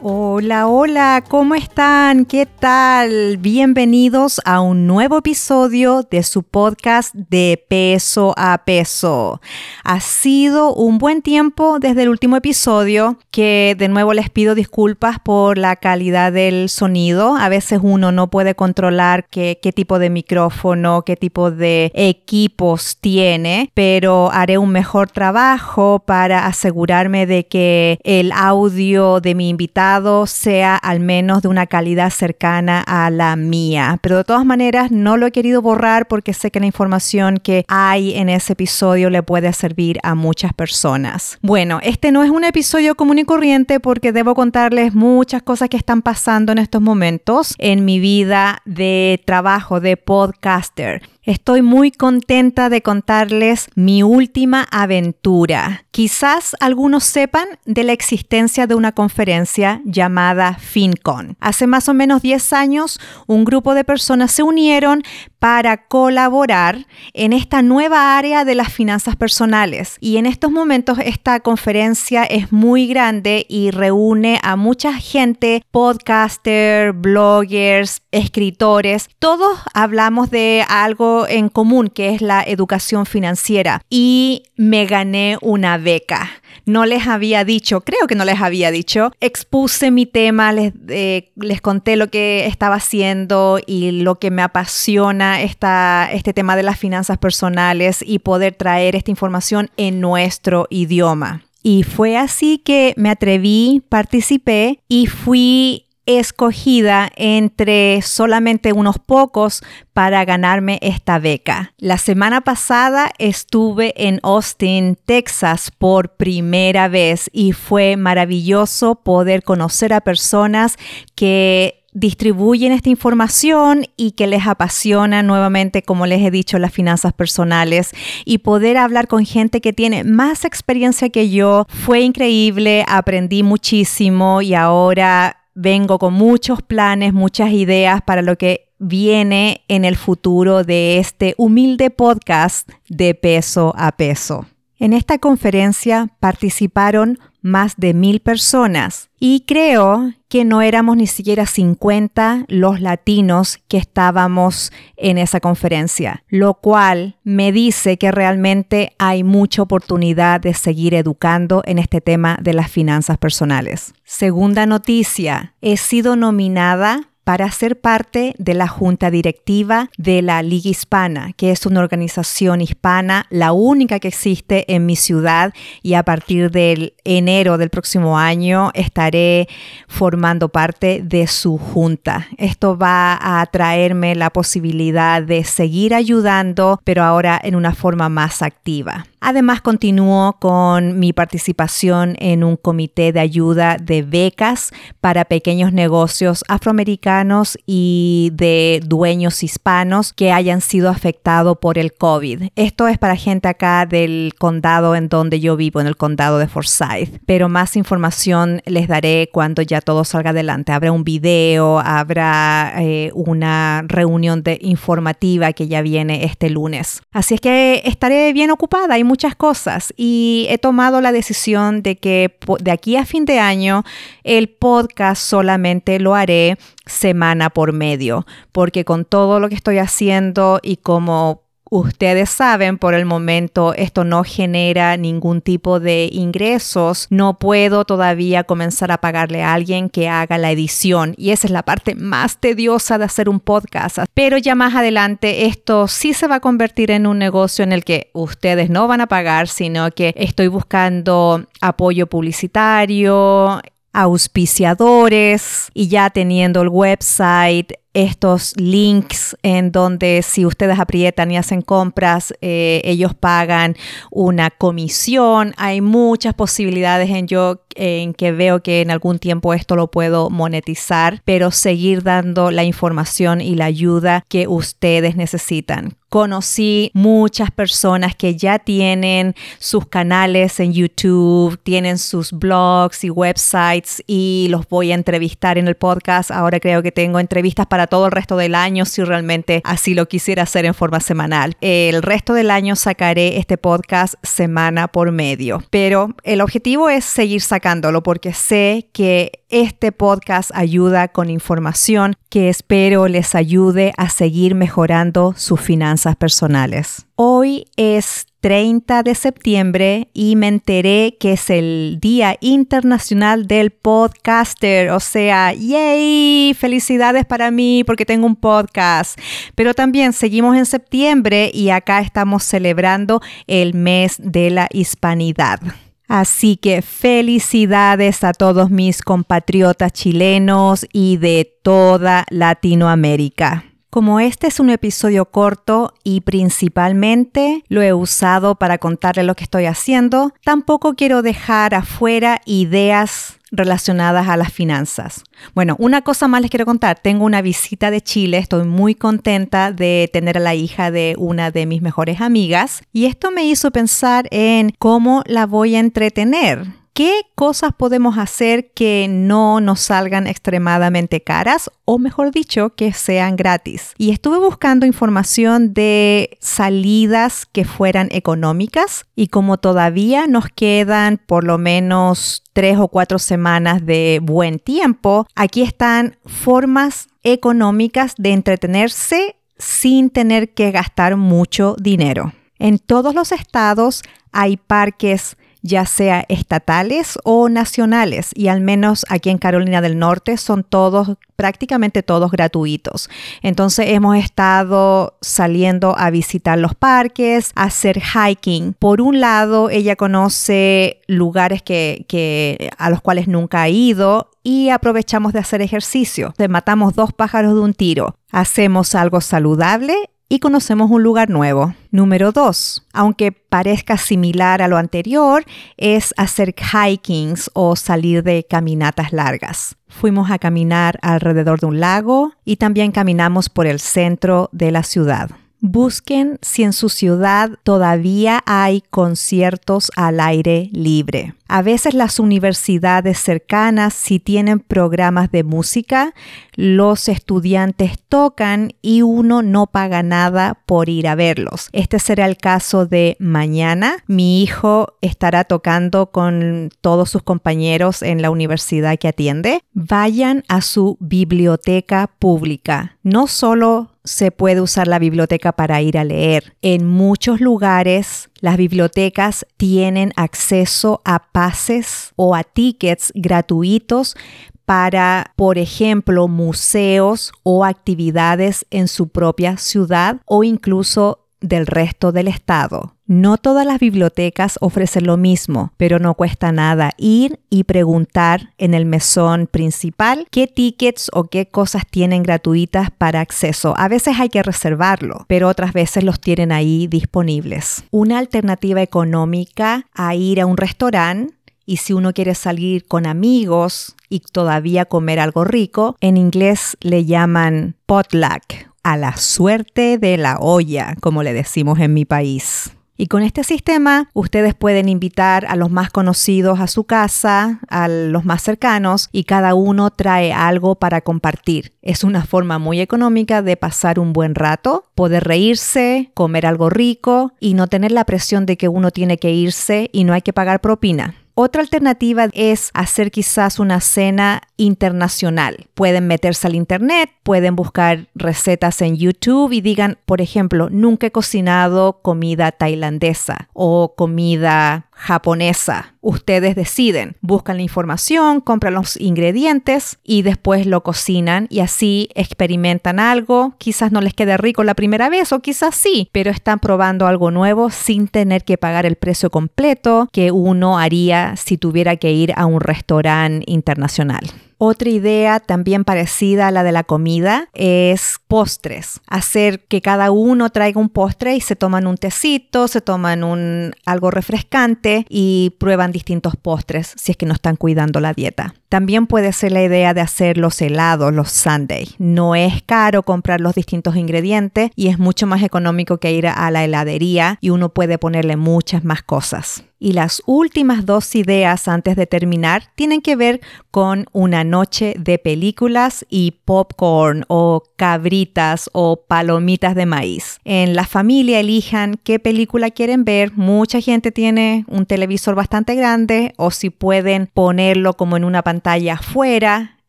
Hola, hola, ¿cómo están? ¿Qué tal? Bienvenidos a un nuevo episodio de su podcast de peso a peso. Ha sido un buen tiempo desde el último episodio, que de nuevo les pido disculpas por la calidad del sonido. A veces uno no puede controlar qué, qué tipo de micrófono, qué tipo de equipos tiene, pero haré un mejor trabajo para asegurarme de que el audio de mi invitado sea al menos de una calidad cercana a la mía. Pero de todas maneras no lo he querido borrar porque sé que la información que hay en ese episodio le puede servir a muchas personas. Bueno, este no es un episodio común y corriente porque debo contarles muchas cosas que están pasando en estos momentos en mi vida de trabajo de podcaster. Estoy muy contenta de contarles mi última aventura. Quizás algunos sepan de la existencia de una conferencia llamada FinCon. Hace más o menos 10 años, un grupo de personas se unieron para colaborar en esta nueva área de las finanzas personales. Y en estos momentos esta conferencia es muy grande y reúne a mucha gente, podcaster, bloggers, escritores. Todos hablamos de algo en común, que es la educación financiera. Y me gané una beca. No les había dicho, creo que no les había dicho, expuse mi tema, les, eh, les conté lo que estaba haciendo y lo que me apasiona esta, este tema de las finanzas personales y poder traer esta información en nuestro idioma. Y fue así que me atreví, participé y fui escogida entre solamente unos pocos para ganarme esta beca. La semana pasada estuve en Austin, Texas por primera vez y fue maravilloso poder conocer a personas que distribuyen esta información y que les apasiona nuevamente, como les he dicho, las finanzas personales y poder hablar con gente que tiene más experiencia que yo fue increíble, aprendí muchísimo y ahora vengo con muchos planes, muchas ideas para lo que viene en el futuro de este humilde podcast de peso a peso. En esta conferencia participaron más de mil personas y creo que no éramos ni siquiera 50 los latinos que estábamos en esa conferencia, lo cual me dice que realmente hay mucha oportunidad de seguir educando en este tema de las finanzas personales. Segunda noticia, he sido nominada para ser parte de la junta directiva de la Liga Hispana, que es una organización hispana, la única que existe en mi ciudad y a partir del enero del próximo año estaré formando parte de su junta. Esto va a traerme la posibilidad de seguir ayudando, pero ahora en una forma más activa. Además, continúo con mi participación en un comité de ayuda de becas para pequeños negocios afroamericanos y de dueños hispanos que hayan sido afectados por el COVID. Esto es para gente acá del condado en donde yo vivo, en el condado de Forsyth. Pero más información les daré cuando ya todo salga adelante. Habrá un video, habrá eh, una reunión de informativa que ya viene este lunes. Así es que estaré bien ocupada muchas cosas y he tomado la decisión de que de aquí a fin de año el podcast solamente lo haré semana por medio, porque con todo lo que estoy haciendo y como Ustedes saben, por el momento esto no genera ningún tipo de ingresos. No puedo todavía comenzar a pagarle a alguien que haga la edición y esa es la parte más tediosa de hacer un podcast. Pero ya más adelante esto sí se va a convertir en un negocio en el que ustedes no van a pagar, sino que estoy buscando apoyo publicitario, auspiciadores y ya teniendo el website estos links en donde si ustedes aprietan y hacen compras, eh, ellos pagan una comisión. Hay muchas posibilidades en yo en que veo que en algún tiempo esto lo puedo monetizar, pero seguir dando la información y la ayuda que ustedes necesitan. Conocí muchas personas que ya tienen sus canales en YouTube, tienen sus blogs y websites y los voy a entrevistar en el podcast. Ahora creo que tengo entrevistas para todo el resto del año si realmente así lo quisiera hacer en forma semanal. El resto del año sacaré este podcast semana por medio, pero el objetivo es seguir sacándolo porque sé que este podcast ayuda con información que espero les ayude a seguir mejorando sus finanzas personales. Hoy es 30 de septiembre y me enteré que es el Día Internacional del Podcaster. O sea, ¡yay! Felicidades para mí porque tengo un podcast. Pero también seguimos en septiembre y acá estamos celebrando el mes de la hispanidad. Así que felicidades a todos mis compatriotas chilenos y de toda Latinoamérica. Como este es un episodio corto y principalmente lo he usado para contarle lo que estoy haciendo, tampoco quiero dejar afuera ideas relacionadas a las finanzas. Bueno, una cosa más les quiero contar. Tengo una visita de Chile. Estoy muy contenta de tener a la hija de una de mis mejores amigas. Y esto me hizo pensar en cómo la voy a entretener. ¿Qué cosas podemos hacer que no nos salgan extremadamente caras o mejor dicho, que sean gratis? Y estuve buscando información de salidas que fueran económicas y como todavía nos quedan por lo menos tres o cuatro semanas de buen tiempo, aquí están formas económicas de entretenerse sin tener que gastar mucho dinero. En todos los estados hay parques ya sea estatales o nacionales, y al menos aquí en Carolina del Norte son todos, prácticamente todos gratuitos. Entonces hemos estado saliendo a visitar los parques, a hacer hiking. Por un lado, ella conoce lugares que, a los cuales nunca ha ido y aprovechamos de hacer ejercicio. matamos dos pájaros de un tiro. Hacemos algo saludable y conocemos un lugar nuevo. Número dos, aunque parezca similar a lo anterior, es hacer hikings o salir de caminatas largas. Fuimos a caminar alrededor de un lago y también caminamos por el centro de la ciudad. Busquen si en su ciudad todavía hay conciertos al aire libre. A veces las universidades cercanas, si tienen programas de música, los estudiantes tocan y uno no paga nada por ir a verlos. Este será el caso de mañana. Mi hijo estará tocando con todos sus compañeros en la universidad que atiende. Vayan a su biblioteca pública. No solo se puede usar la biblioteca para ir a leer. En muchos lugares las bibliotecas tienen acceso a pases o a tickets gratuitos para, por ejemplo, museos o actividades en su propia ciudad o incluso del resto del estado. No todas las bibliotecas ofrecen lo mismo, pero no cuesta nada ir y preguntar en el mesón principal qué tickets o qué cosas tienen gratuitas para acceso. A veces hay que reservarlo, pero otras veces los tienen ahí disponibles. Una alternativa económica a ir a un restaurante y si uno quiere salir con amigos y todavía comer algo rico, en inglés le llaman potluck a la suerte de la olla, como le decimos en mi país. Y con este sistema ustedes pueden invitar a los más conocidos a su casa, a los más cercanos, y cada uno trae algo para compartir. Es una forma muy económica de pasar un buen rato, poder reírse, comer algo rico y no tener la presión de que uno tiene que irse y no hay que pagar propina. Otra alternativa es hacer quizás una cena internacional. Pueden meterse al internet, pueden buscar recetas en YouTube y digan, por ejemplo, nunca he cocinado comida tailandesa o comida japonesa. Ustedes deciden, buscan la información, compran los ingredientes y después lo cocinan y así experimentan algo. Quizás no les quede rico la primera vez o quizás sí, pero están probando algo nuevo sin tener que pagar el precio completo que uno haría si tuviera que ir a un restaurante internacional. Otra idea también parecida a la de la comida es postres. Hacer que cada uno traiga un postre y se toman un tecito, se toman un algo refrescante y prueban distintos postres si es que no están cuidando la dieta. También puede ser la idea de hacer los helados, los sundae. No es caro comprar los distintos ingredientes y es mucho más económico que ir a la heladería y uno puede ponerle muchas más cosas. Y las últimas dos ideas antes de terminar tienen que ver con una noche de películas y popcorn o cabritas o palomitas de maíz. En la familia elijan qué película quieren ver. Mucha gente tiene un televisor bastante grande o si pueden ponerlo como en una pantalla afuera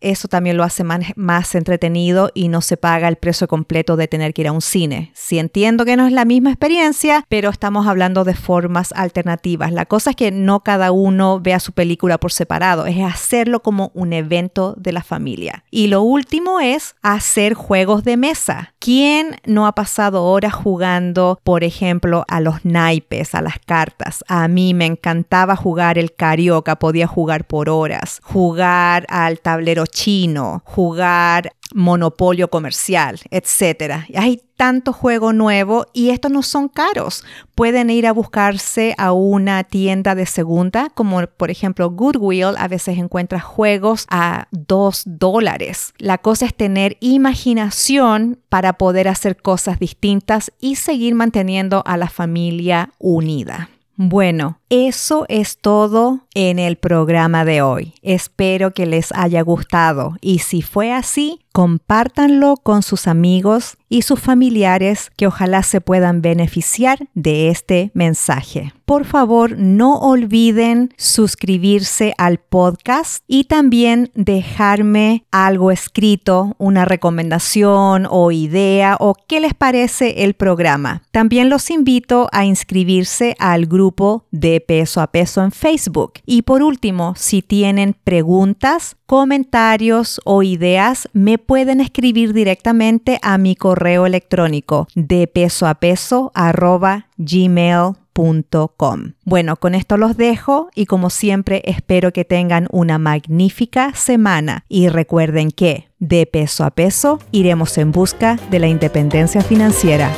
eso también lo hace más, entretenido y no se paga el precio completo de tener que ir a un cine. Si entiendo que no es la misma experiencia, pero estamos hablando de formas alternativas. La cosa es que no cada uno vea su película por separado, es hacerlo como un evento de la familia. Y lo último es hacer juegos de mesa. ¿Quién no ha pasado horas jugando, por ejemplo, a los naipes, a las cartas? A mí me encantaba jugar el carioca, podía jugar por horas, jugar al tablero chino, jugar monopolio comercial, etc. Hay tanto juego nuevo y estos no son caros. Pueden ir a buscarse a una tienda de segunda, como por ejemplo Goodwill, a veces encuentras juegos a dos dólares. La cosa es tener imaginación para poder hacer cosas distintas y seguir manteniendo a la familia unida. Bueno, eso es todo en el programa de hoy. Espero que les haya gustado y si fue así, compártanlo con sus amigos y sus familiares que ojalá se puedan beneficiar de este mensaje. Por favor, no olviden suscribirse al podcast y también dejarme algo escrito, una recomendación o idea o qué les parece el programa. También los invito a inscribirse al grupo peso a peso en Facebook. Y por último, si tienen preguntas, comentarios o ideas, me pueden escribir directamente a mi correo electrónico de peso a peso arroba gmail.com. Bueno, con esto los dejo y como siempre espero que tengan una magnífica semana y recuerden que de peso a peso iremos en busca de la independencia financiera.